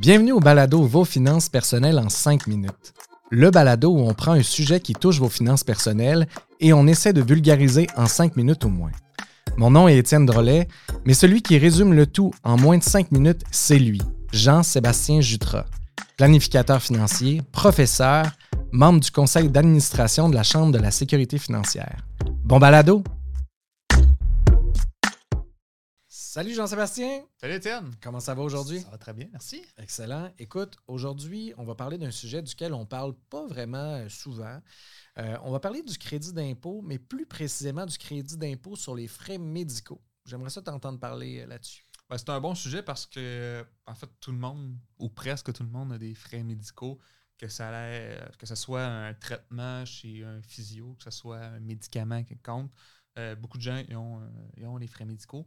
Bienvenue au balado Vos finances personnelles en 5 minutes. Le balado où on prend un sujet qui touche vos finances personnelles et on essaie de vulgariser en 5 minutes au moins. Mon nom est Étienne Drolet, mais celui qui résume le tout en moins de 5 minutes, c'est lui, Jean-Sébastien Jutras, planificateur financier, professeur, membre du conseil d'administration de la Chambre de la sécurité financière. Bon balado! Salut Jean-Sébastien! Salut Étienne! Comment ça va aujourd'hui? Ça va très bien, merci. Excellent. Écoute, aujourd'hui, on va parler d'un sujet duquel on parle pas vraiment euh, souvent. Euh, on va parler du crédit d'impôt, mais plus précisément du crédit d'impôt sur les frais médicaux. J'aimerais ça t'entendre parler euh, là-dessus. Ben, c'est un bon sujet parce que, en fait, tout le monde, ou presque tout le monde, a des frais médicaux, que ça, que ce soit un traitement chez un physio, que ce soit un médicament qui compte. beaucoup de gens ont, ils ont les frais médicaux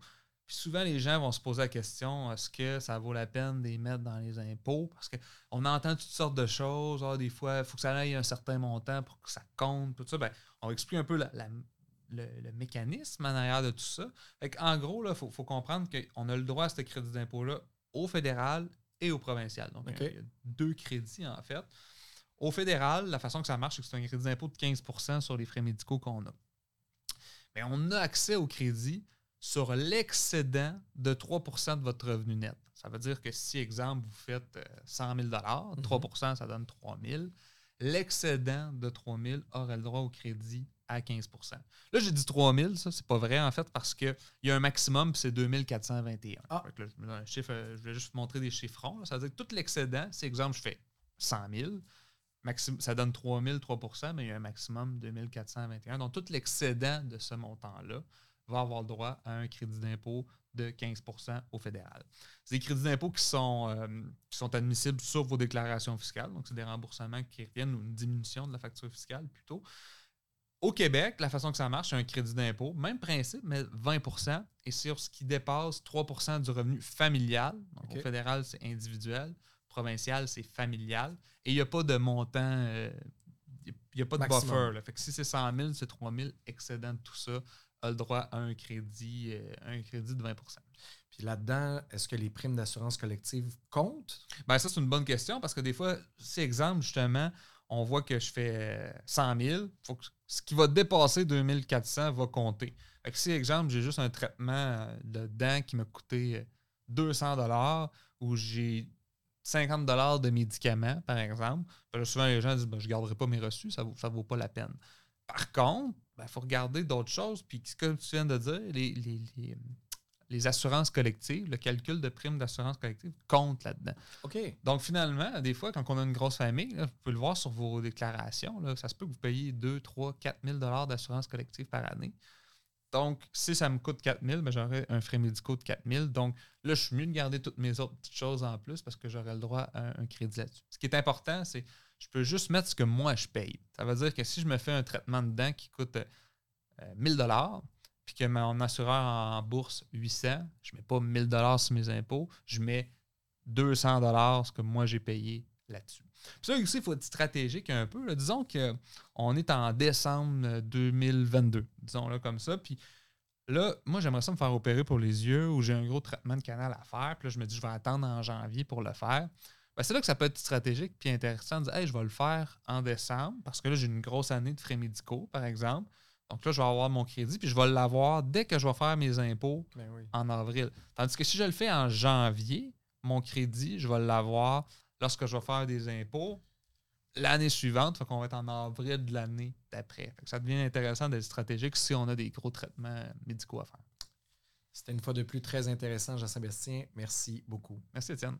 souvent, les gens vont se poser la question est-ce que ça vaut la peine de les mettre dans les impôts? Parce qu'on entend toutes sortes de choses. Ah, des fois, il faut que ça aille un certain montant pour que ça compte. Tout ça. Ben, on va expliquer un peu le, mécanisme en arrière de tout ça. en gros, il faut, comprendre qu'on a le droit à ce crédit d'impôt-là au fédéral et au provincial. Donc, il y a deux crédits, en fait. Au fédéral, la façon que ça marche, c'est que c'est un crédit d'impôt de 15% sur les frais médicaux qu'on a. Mais on a accès au crédit sur l'excédent de 3% de votre revenu net. Ça veut dire que si, exemple, vous faites 100 000 3% ça donne 3 000 L'excédent de 3 000 aurait le droit au crédit à 15% Là, j'ai dit 3 000, ça, c'est pas vrai, en fait, parce qu'il y a un maximum, puis c'est 2421. Ah. chiffre, je vais juste vous montrer des chiffrons. Ça veut dire que tout l'excédent, si, exemple, je fais 100 000, ça donne 3 000, 3% mais il y a un maximum de 2421. Donc, tout l'excédent de ce montant-là va avoir le droit à un crédit d'impôt de 15% au fédéral. C'est des crédits d'impôt qui sont, euh, qui sont admissibles sur vos déclarations fiscales. Donc, c'est des remboursements qui reviennent ou une diminution de la facture fiscale plutôt. Au Québec, la façon que ça marche, c'est un crédit d'impôt, même principe, mais 20% et sur ce qui dépasse 3% du revenu familial. Donc, au fédéral, c'est individuel. Provincial, c'est familial. Et il n'y a pas de montant, euh, il n'y a pas de buffer. Fait que si c'est 100 000, c'est 3 000, excédent de tout ça, a le droit à un crédit, euh, un crédit de 20% Puis là-dedans, est-ce que les primes d'assurance collective comptent? Ben ça, c'est une bonne question parce que des fois, si exemple, justement, on voit que je fais 100 000, faut que ce qui va dépasser 2400 va compter. Fait que si, exemple, j'ai juste un traitement de dents qui m'a coûté 200 ou j'ai 50 de médicaments, par exemple, ben souvent les gens disent ben, Je ne garderai pas mes reçus, ça ne vaut, ça vaut pas la peine. Par contre, il ben, faut regarder d'autres choses. Puis, comme tu viens de dire, les, assurances collectives, le calcul de primes d'assurance collective compte là-dedans. OK. Donc, finalement, des fois, quand on a une grosse famille, vous pouvez le voir sur vos déclarations, ça se peut que vous payiez 2, 3, 4 000 d'assurance collective par année. Donc, si ça me coûte 4 000, ben, j'aurai un frais médicaux de 4 000. Donc, là, je suis mieux de garder toutes mes autres petites choses en plus parce que j'aurai le droit à un crédit là-dessus. Ce qui est important, c'est je peux juste mettre ce que moi je paye. Ça veut dire que si je me fais un traitement de dents qui coûte 1000 euh, dollars, puis que mon assureur en bourse 800, je ne mets pas 1000 dollars sur mes impôts, je mets 200 dollars ce que moi j'ai payé là-dessus. Ça aussi, il faut être stratégique un peu. Disons qu'on est en décembre 2022, disons là comme ça, puis là, moi j'aimerais ça me faire opérer pour les yeux ou j'ai un gros traitement de canal à faire, puis là je me dis je vais attendre en janvier pour le faire. Ben, c'est là que ça peut être stratégique puis intéressant de dire hey, je vais le faire en décembre parce que là, j'ai une grosse année de frais médicaux, par exemple. Donc là, je vais avoir mon crédit puis je vais l'avoir dès que je vais faire mes impôts ben en avril. Tandis que si je le fais en janvier, mon crédit, je vais l'avoir lorsque je vais faire des impôts l'année suivante, fait qu'on va être en avril de l'année d'après. Ça devient intéressant d'être stratégique si on a des gros traitements médicaux à faire. C'était une fois de plus très intéressant, Jean-Sébastien. Merci beaucoup. Merci, Étienne.